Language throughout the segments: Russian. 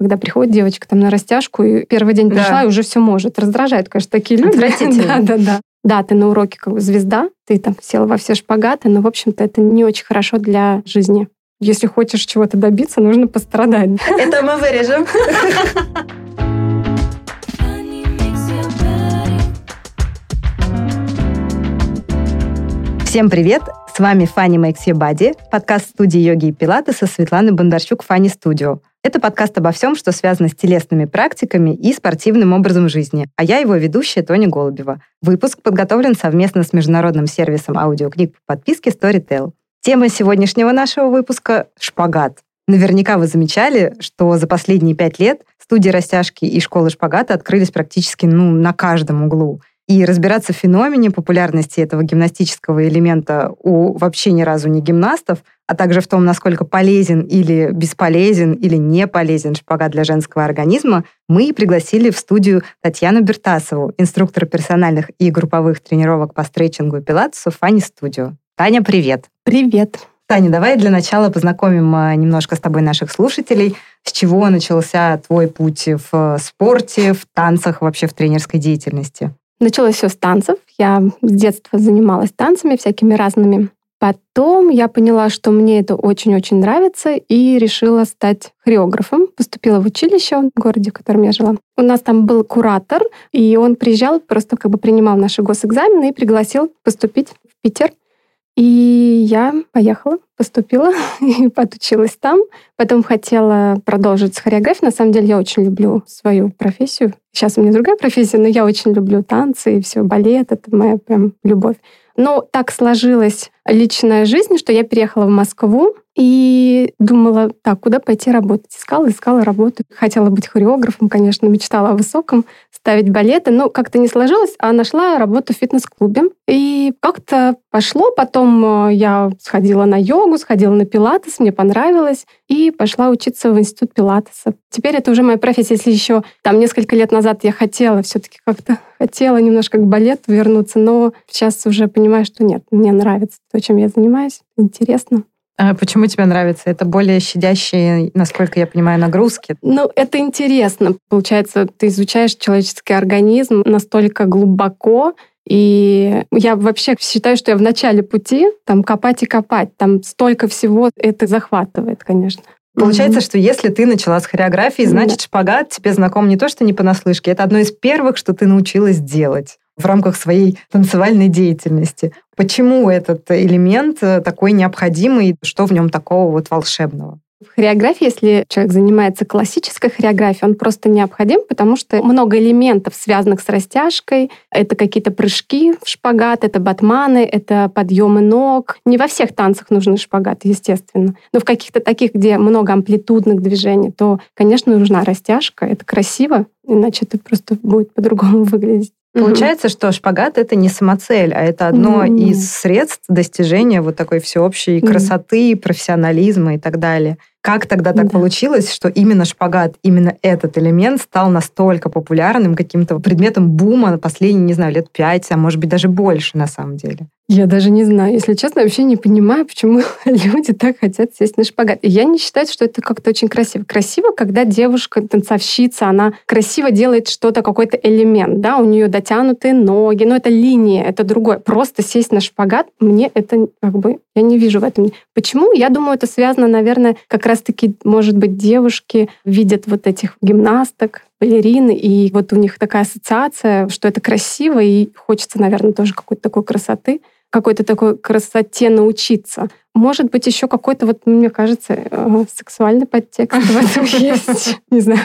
когда приходит девочка там на растяжку, и первый день пришла, да. и уже все может. Раздражает, конечно, такие люди. Да, да, да. Да, ты на уроке как бы звезда, ты там села во все шпагаты, но, в общем-то, это не очень хорошо для жизни. Если хочешь чего-то добиться, нужно пострадать. Это мы вырежем. Всем привет! С вами Фанни Makes Your Body, подкаст студии йоги и пилаты со Светланой Бондарчук Фанни Студио. Это подкаст обо всем, что связано с телесными практиками и спортивным образом жизни, а я его ведущая Тоня Голубева. Выпуск подготовлен совместно с международным сервисом аудиокниг по подписке Storytel. Тема сегодняшнего нашего выпуска — шпагат. Наверняка вы замечали, что за последние пять лет студии растяжки и школы шпагата открылись практически ну, на каждом углу. И разбираться в феномене популярности этого гимнастического элемента у вообще ни разу не гимнастов, а также в том, насколько полезен или бесполезен или не полезен шпагат для женского организма, мы пригласили в студию Татьяну Бертасову, инструктора персональных и групповых тренировок по стретчингу и пилатесу Фани Студио. Таня, привет! Привет! Таня, давай для начала познакомим а, немножко с тобой наших слушателей. С чего начался твой путь в спорте, в танцах, вообще в тренерской деятельности? Началось все с танцев. Я с детства занималась танцами всякими разными. Потом я поняла, что мне это очень-очень нравится, и решила стать хореографом. Поступила в училище в городе, в котором я жила. У нас там был куратор, и он приезжал, просто как бы принимал наши госэкзамены и пригласил поступить в Питер. И я поехала, поступила и подучилась там. Потом хотела продолжить с хореографией. На самом деле я очень люблю свою профессию. Сейчас у меня другая профессия, но я очень люблю танцы и все, балет. Это моя прям любовь. Но так сложилась личная жизнь, что я переехала в Москву и думала, так, куда пойти работать? Искала, искала работу. Хотела быть хореографом, конечно, мечтала о высоком, ставить балеты, но как-то не сложилось, а нашла работу в фитнес-клубе. И как-то пошло, потом э, я сходила на йогу, сходила на пилатес, мне понравилось, и пошла учиться в институт пилатеса. Теперь это уже моя профессия. Если еще там несколько лет назад я хотела все-таки как-то хотела немножко к балету вернуться, но сейчас уже понимаю, что нет, мне нравится то, чем я занимаюсь, интересно. А почему тебе нравится? Это более щадящие, насколько я понимаю, нагрузки? Ну, это интересно. Получается, ты изучаешь человеческий организм настолько глубоко, и я вообще считаю, что я в начале пути, там, копать и копать, там столько всего это захватывает, конечно. Получается, mm-hmm. что если ты начала с хореографии, значит, mm-hmm. шпагат тебе знаком не то, что не понаслышке, это одно из первых, что ты научилась делать в рамках своей танцевальной деятельности. Почему этот элемент э, такой необходимый, что в нем такого вот волшебного? В хореографии, если человек занимается классической хореографией, он просто необходим, потому что много элементов, связанных с растяжкой. Это какие-то прыжки в шпагат, это батманы, это подъемы ног. Не во всех танцах нужны шпагат, естественно. Но в каких-то таких, где много амплитудных движений, то, конечно, нужна растяжка. Это красиво, иначе это просто будет по-другому выглядеть. Получается, угу. что шпагат это не самоцель, а это одно угу. из средств достижения вот такой всеобщей красоты, профессионализма и так далее. Как тогда так да. получилось, что именно шпагат, именно этот элемент стал настолько популярным, каким-то предметом бума последние, не знаю, лет пять, а может быть даже больше на самом деле? Я даже не знаю. Если честно, вообще не понимаю, почему люди так хотят сесть на шпагат. И я не считаю, что это как-то очень красиво. Красиво, когда девушка, танцовщица, она красиво делает что-то, какой-то элемент, да, у нее дотянутые ноги, но это линия, это другое. Просто сесть на шпагат, мне это как бы, я не вижу в этом. Почему? Я думаю, это связано, наверное, как раз-таки, может быть, девушки видят вот этих гимнасток, балерины, и вот у них такая ассоциация, что это красиво, и хочется, наверное, тоже какой-то такой красоты какой-то такой красоте научиться. Может быть, еще какой-то, вот, мне кажется, э, сексуальный подтекст в этом есть. Не знаю.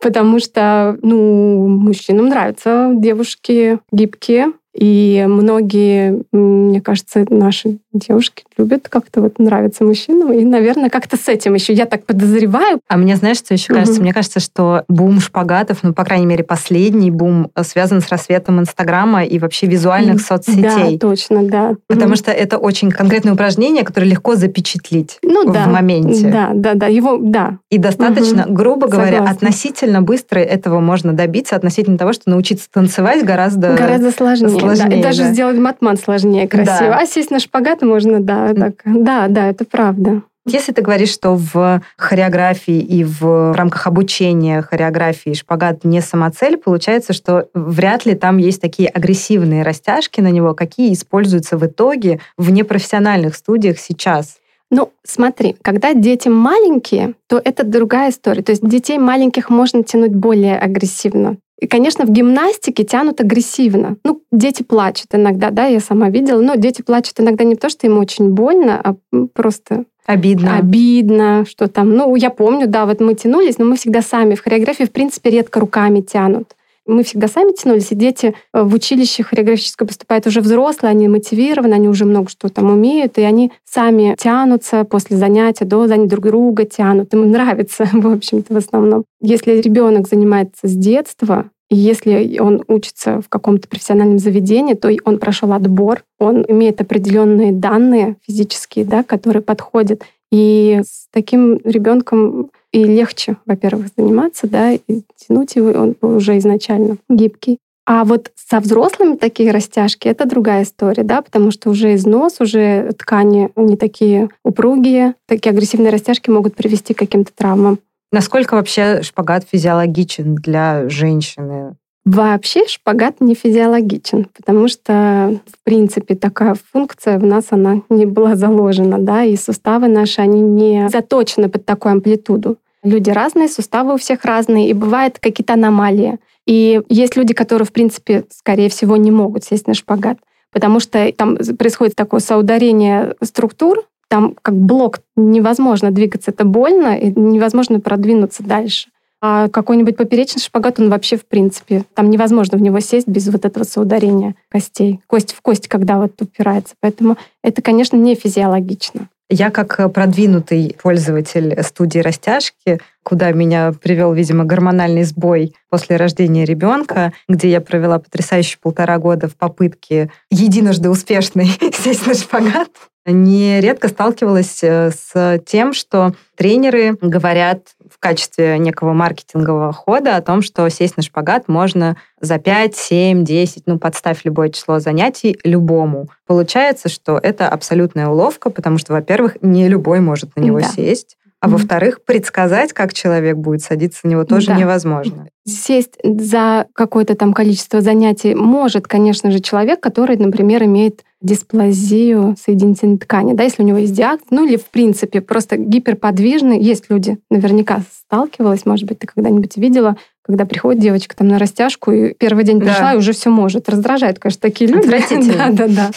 Потому что, ну, мужчинам нравятся девушки гибкие, и многие, мне кажется, наши девушки любят как-то вот нравится мужчинам. И, наверное, как-то с этим еще я так подозреваю. А мне, знаешь, что еще угу. кажется? Мне кажется, что бум шпагатов, ну, по крайней мере, последний бум э, связан с рассветом Инстаграма и вообще визуальных соцсетей. Да, точно, да. Потому угу. что это очень конкретное упражнение, которое легко запечатлить ну, в да, моменте. Да, да, да. Его, да. И достаточно, угу. грубо говоря, Согласна. относительно быстро этого можно добиться, относительно того, что научиться танцевать гораздо... Гораздо сложнее сложнее. Да. И даже сделать матман сложнее красиво. Да. А сесть на шпагат можно, да, так. Да, да, это правда. Если ты говоришь, что в хореографии и в рамках обучения хореографии шпагат не самоцель, получается, что вряд ли там есть такие агрессивные растяжки на него, какие используются в итоге в непрофессиональных студиях сейчас. Ну, смотри, когда дети маленькие, то это другая история. То есть детей маленьких можно тянуть более агрессивно. И, конечно, в гимнастике тянут агрессивно. Ну, дети плачут иногда, да, я сама видела, но дети плачут иногда не то, что им очень больно, а просто Обидно. Обидно, что там. Ну, я помню, да, вот мы тянулись, но мы всегда сами в хореографии, в принципе, редко руками тянут. Мы всегда сами тянулись, и дети э, в училище хореографическое поступают уже взрослые, они мотивированы, они уже много что там умеют, и они сами тянутся после занятия, до занятия друг друга тянут. Им нравится, в общем-то, в основном. Если ребенок занимается с детства, и если он учится в каком-то профессиональном заведении, то он прошел отбор, он имеет определенные данные физические, да, которые подходят. И с таким ребенком и легче, во-первых, заниматься, да, и тянуть его, он уже изначально гибкий. А вот со взрослыми такие растяжки — это другая история, да, потому что уже износ, уже ткани не такие упругие, такие агрессивные растяжки могут привести к каким-то травмам. Насколько вообще шпагат физиологичен для женщины? Вообще шпагат не физиологичен, потому что, в принципе, такая функция в нас, она не была заложена, да, и суставы наши, они не заточены под такую амплитуду. Люди разные, суставы у всех разные, и бывают какие-то аномалии. И есть люди, которые, в принципе, скорее всего, не могут сесть на шпагат, потому что там происходит такое соударение структур, там как блок невозможно двигаться, это больно, и невозможно продвинуться дальше. А какой-нибудь поперечный шпагат, он вообще в принципе, там невозможно в него сесть без вот этого соударения костей. Кость в кость, когда вот упирается. Поэтому это, конечно, не физиологично. Я как продвинутый пользователь студии растяжки, куда меня привел, видимо, гормональный сбой после рождения ребенка, где я провела потрясающие полтора года в попытке единожды успешной сесть на шпагат, нередко сталкивалась э, с тем, что тренеры говорят в качестве некого маркетингового хода о том, что сесть на шпагат можно за 5, 7, 10, ну, подставь любое число занятий любому. Получается, что это абсолютная уловка, потому что, во-первых, не любой может на него да. сесть. А mm-hmm. во-вторых, предсказать, как человек будет садиться на него, тоже да. невозможно. Сесть за какое-то там количество занятий может, конечно же, человек, который, например, имеет дисплазию соединительной ткани, да, если у него есть диагноз, ну или в принципе просто гиперподвижный. Есть люди, наверняка сталкивалась, может быть, ты когда-нибудь видела, когда приходит девочка там на растяжку, и первый день пришла, да. и уже все может. Раздражает, конечно, такие люди. Да, да, да.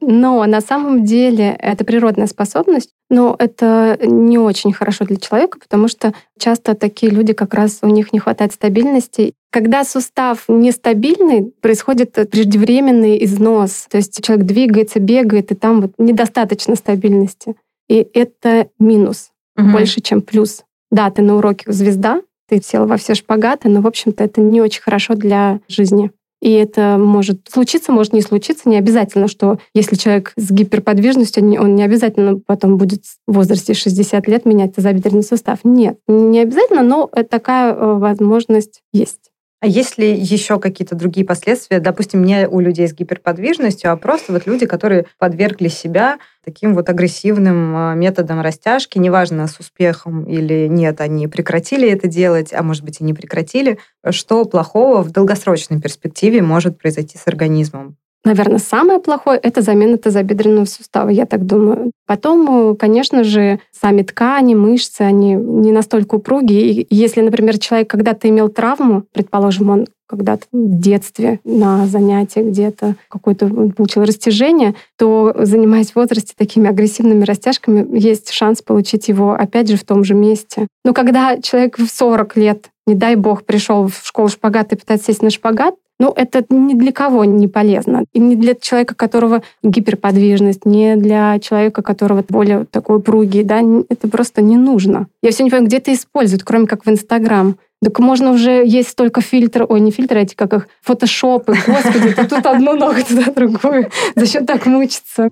Но на самом деле это природная способность, но это не очень хорошо для человека, потому что часто такие люди как раз у них не хватает стабильности. Когда сустав нестабильный, происходит преждевременный износ. То есть человек двигается, бегает, и там вот недостаточно стабильности. И это минус угу. больше, чем плюс. Да, ты на уроке звезда, ты села во все шпагаты, но, в общем-то, это не очень хорошо для жизни. И это может случиться, может не случиться. Не обязательно, что если человек с гиперподвижностью, он не обязательно потом будет в возрасте 60 лет менять тазобедренный сустав. Нет, не обязательно, но такая э, возможность есть. А есть ли еще какие-то другие последствия, допустим, не у людей с гиперподвижностью, а просто вот люди, которые подвергли себя таким вот агрессивным а, методом растяжки, неважно, с успехом или нет, они прекратили это делать, а может быть и не прекратили, что плохого в долгосрочной перспективе может произойти с организмом? Наверное, самое плохое — это замена тазобедренного сустава, я так думаю. Потом, конечно же, сами ткани, мышцы, они не настолько упругие. И если, например, человек когда-то имел травму, предположим, он когда-то в детстве на занятии где-то какое-то получил растяжение, то, занимаясь в возрасте такими агрессивными растяжками, есть шанс получить его опять же в том же месте. Но когда человек в 40 лет, не дай бог, пришел в школу шпагат и пытается сесть на шпагат, ну, это ни для кого не полезно. И не для человека, которого гиперподвижность, не для человека, которого более такой пругий, да, это просто не нужно. Я все не понимаю, где это используют, кроме как в Инстаграм. Так можно уже есть столько фильтров, ой, не фильтры, эти как их, фотошопы, господи, тут одну ногу, туда другую. Зачем так мучиться?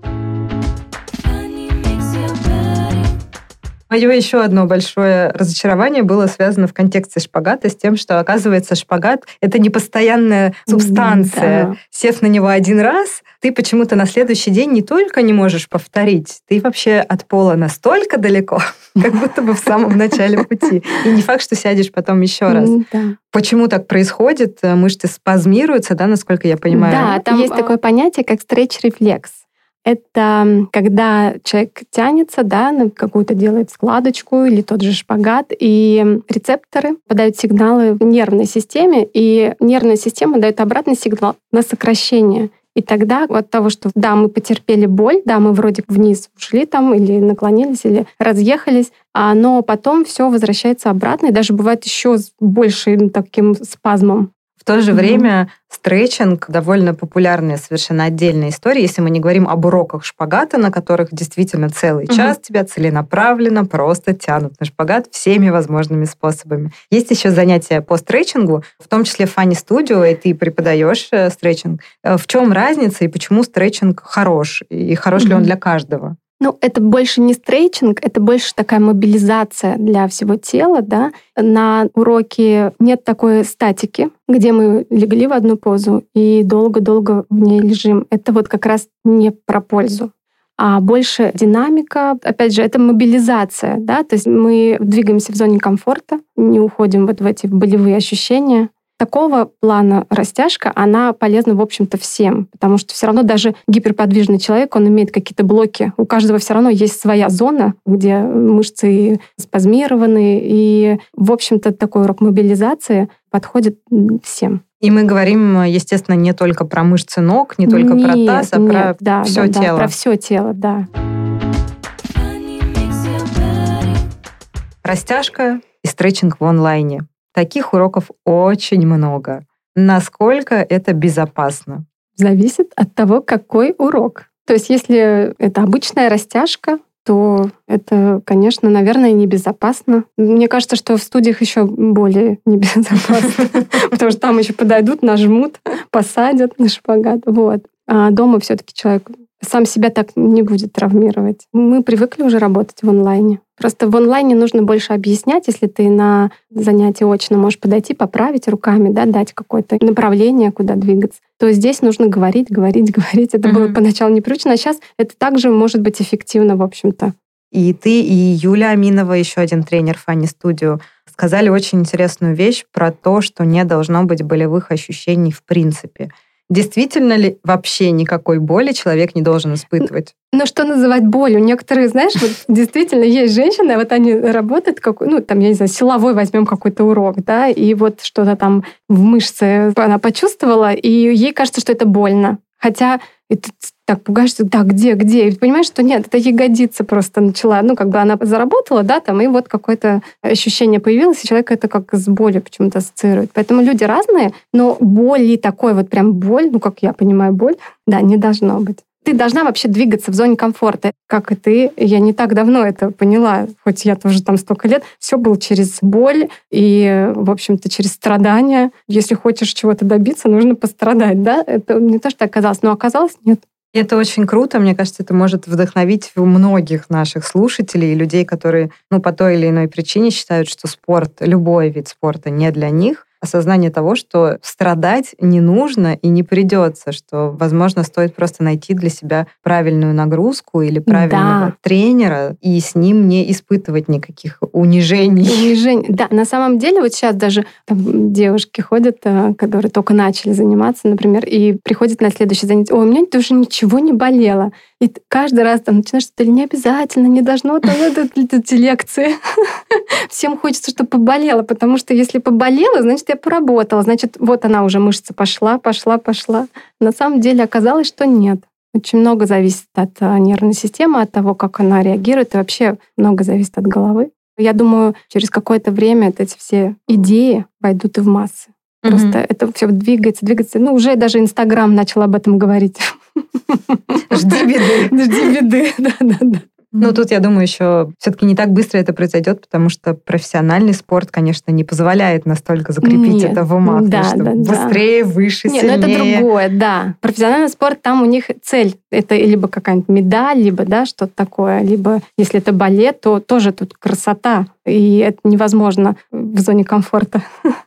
Мое еще одно большое разочарование было связано в контексте шпагата с тем, что, оказывается, шпагат — это не постоянная субстанция. Да. Сев на него один раз, ты почему-то на следующий день не только не можешь повторить, ты вообще от пола настолько далеко, как будто бы в самом начале пути. И не факт, что сядешь потом еще раз. Почему так происходит? Мышцы спазмируются, да, насколько я понимаю? Да, там есть такое понятие, как стретч-рефлекс. Это когда человек тянется, да, на какую-то делает складочку или тот же шпагат, и рецепторы подают сигналы в нервной системе, и нервная система дает обратный сигнал на сокращение. И тогда от того, что да, мы потерпели боль, да, мы вроде вниз ушли там или наклонились, или разъехались, но потом все возвращается обратно, и даже бывает еще с большим таким спазмом. В то же mm-hmm. время стретчинг довольно популярная совершенно отдельная история, если мы не говорим об уроках шпагата, на которых действительно целый mm-hmm. час тебя целенаправленно просто тянут на шпагат всеми возможными способами. Есть еще занятия по стретчингу, в том числе Фанни Студио, и ты преподаешь э, стретчинг. Э, в чем разница и почему стретчинг хорош? И хорош mm-hmm. ли он для каждого? Ну, это больше не стрейчинг, это больше такая мобилизация для всего тела, да. На уроке нет такой статики, где мы легли в одну позу и долго-долго в ней лежим. Это вот как раз не про пользу а больше динамика. Опять же, это мобилизация, да, то есть мы двигаемся в зоне комфорта, не уходим вот в эти болевые ощущения. Такого плана растяжка, она полезна, в общем-то, всем, потому что все равно даже гиперподвижный человек, он имеет какие-то блоки. У каждого все равно есть своя зона, где мышцы спазмированы, и, в общем-то, такой урок мобилизации подходит всем. И мы говорим, естественно, не только про мышцы ног, не только нет, про таз, а нет, про да, все да, тело. Да, про все тело, да. Растяжка и стретчинг в онлайне. Таких уроков очень много. Насколько это безопасно? Зависит от того, какой урок. То есть если это обычная растяжка, то это, конечно, наверное, небезопасно. Мне кажется, что в студиях еще более небезопасно, потому что там еще подойдут, нажмут, посадят на шпагат. Вот. А дома все-таки человек сам себя так не будет травмировать. Мы привыкли уже работать в онлайне. Просто в онлайне нужно больше объяснять, если ты на занятии очно можешь подойти, поправить руками, да, дать какое-то направление, куда двигаться, то здесь нужно говорить, говорить, говорить. Это mm-hmm. было поначалу непривычно, а сейчас это также может быть эффективно, в общем-то. И ты, и Юля Аминова, еще один тренер Фанни Студио, сказали очень интересную вещь про то, что не должно быть болевых ощущений в принципе. Действительно ли вообще никакой боли человек не должен испытывать? Ну, что называть болью? Некоторые, знаешь, вот действительно есть женщины, вот они работают, как, ну, там, я не знаю, силовой возьмем какой-то урок, да, и вот что-то там в мышце она почувствовала, и ей кажется, что это больно. Хотя ты так пугаешься, да, где, где? И понимаешь, что нет, это ягодица просто начала, ну, как бы она заработала, да, там, и вот какое-то ощущение появилось, и человек это как с болью почему-то ассоциирует. Поэтому люди разные, но боли такой вот прям боль, ну, как я понимаю, боль, да, не должно быть ты должна вообще двигаться в зоне комфорта, как и ты. Я не так давно это поняла, хоть я тоже там столько лет. Все было через боль и, в общем-то, через страдания. Если хочешь чего-то добиться, нужно пострадать, да? Это не то, что оказалось, но оказалось нет. Это очень круто. Мне кажется, это может вдохновить многих наших слушателей и людей, которые ну, по той или иной причине считают, что спорт, любой вид спорта не для них осознание того, что страдать не нужно и не придется, что, возможно, стоит просто найти для себя правильную нагрузку или правильного да. тренера и с ним не испытывать никаких унижений. Унижений. Да, на самом деле вот сейчас даже там, девушки ходят, э, которые только начали заниматься, например, и приходят на следующее занятие. Ой, у меня тоже ничего не болело. И каждый раз там начинаешь что-то не обязательно, не должно там эти лекции. Всем хочется, чтобы поболело, потому что если поболело, значит, я поработала, значит, вот она уже мышца пошла, пошла, пошла. На самом деле оказалось, что нет. Очень много зависит от а, нервной системы, от того, как она реагирует, и вообще много зависит от головы. Я думаю, через какое-то время эти все идеи пойдут и в массы. Просто mm-hmm. это все двигается, двигается. Ну, уже даже Инстаграм начал об этом говорить. Жди беды. Жди беды, да-да-да. Ну, тут, я думаю, еще все-таки не так быстро это произойдет, потому что профессиональный спорт, конечно, не позволяет настолько закрепить Нет. это в умах. Да, что да, да. быстрее, выше, Нет, ну сильнее. это другое, да. Профессиональный спорт, там у них цель. Это либо какая-нибудь медаль, либо, да, что-то такое. Либо, если это балет, то тоже тут красота. И это невозможно в зоне комфорта.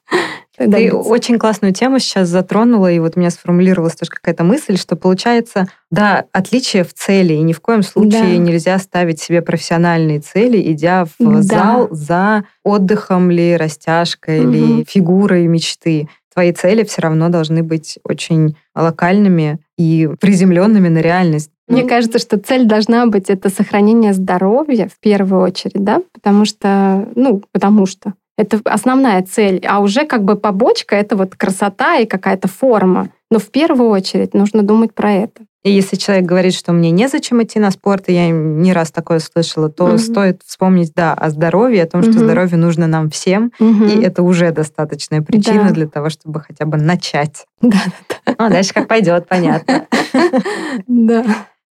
Ты очень классную тему сейчас затронула, и вот у меня сформулировалась тоже какая-то мысль, что получается, да, отличие в цели, и ни в коем случае Да. нельзя ставить себе профессиональные цели, идя в Да. зал за отдыхом ли, растяжкой ли, Мгм. фигурой мечты. Твои цели все равно должны быть очень локальными и приземленными на реальность. Мне кажется, что цель должна быть это сохранение здоровья в первую очередь, да, потому что, ну, потому что это основная цель, а уже как бы побочка это вот красота и какая-то форма. Но в первую очередь нужно думать про это. И если человек говорит, что мне незачем идти на спорт, и я не раз такое слышала, то Мгм. стоит вспомнить, да, о здоровье, о том, что Мгм. здоровье нужно нам всем, Мгм. и это уже достаточная причина Да. для того, чтобы хотя бы начать. Да, А дальше как пойдет, понятно. да.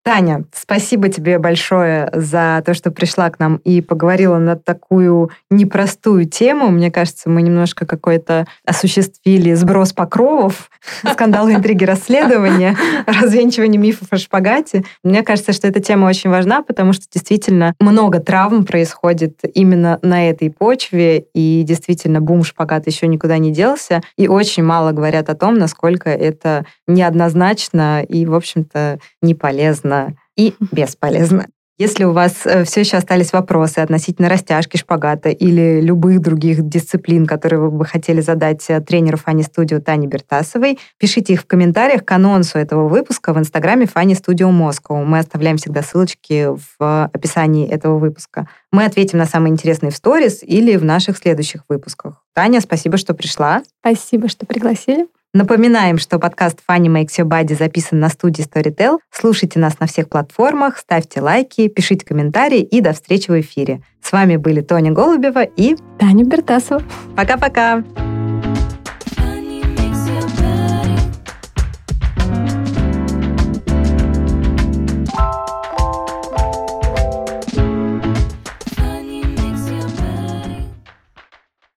Таня, спасибо тебе большое за то, что пришла к нам и поговорила на такую непростую тему. Мне кажется, мы немножко какой-то осуществили сброс покровов, скандалы, интриги, расследования, развенчивание мифов о шпагате. Мне кажется, что эта тема очень важна, потому что действительно много травм происходит именно на этой почве, и действительно бум шпагат еще никуда не делся, и очень мало говорят о том, насколько это неоднозначно и, в общем-то, не полезно и бесполезно. Если у вас все еще остались вопросы относительно растяжки, шпагата или любых других дисциплин, которые вы бы хотели задать э, тренеру Фани Студио Тане Бертасовой, пишите их в комментариях к анонсу этого выпуска в инстаграме Фани Студио Москва. Мы оставляем всегда ссылочки в описании этого выпуска. Мы ответим на самые интересные в сторис или в наших следующих выпусках. Таня, спасибо, что пришла. Спасибо, что пригласили. Напоминаем, что подкаст Funny Makes Your Body записан на студии Storytel. Слушайте нас на всех платформах, ставьте лайки, пишите комментарии и до встречи в эфире. С вами были Тоня Голубева и Таня Бертасова. пока-пока!